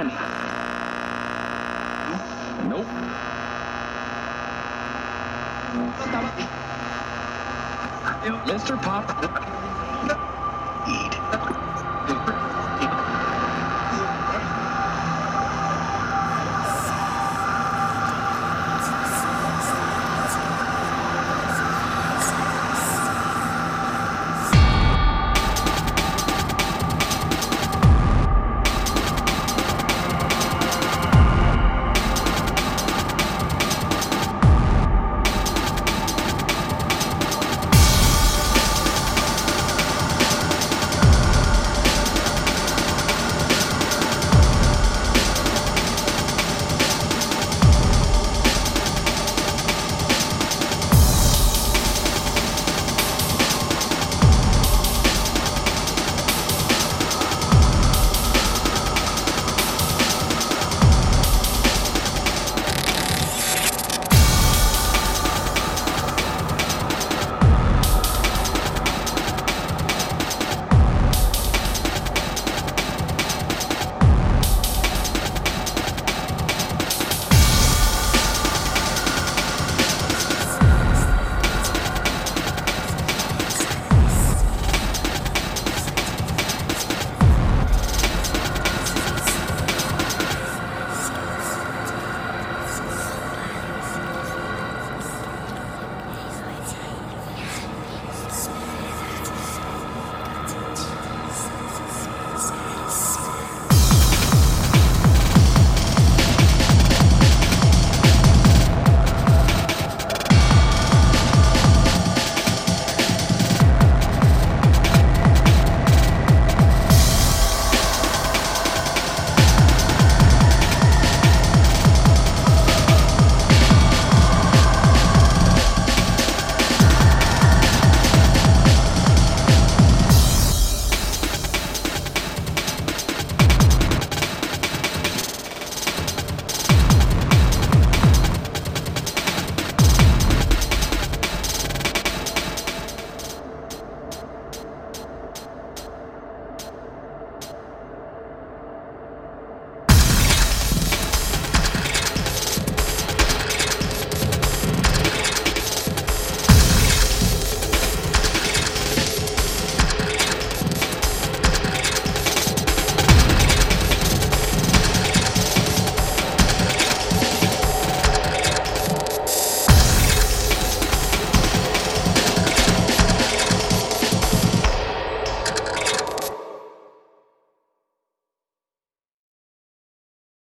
Nope. Mr. Pop.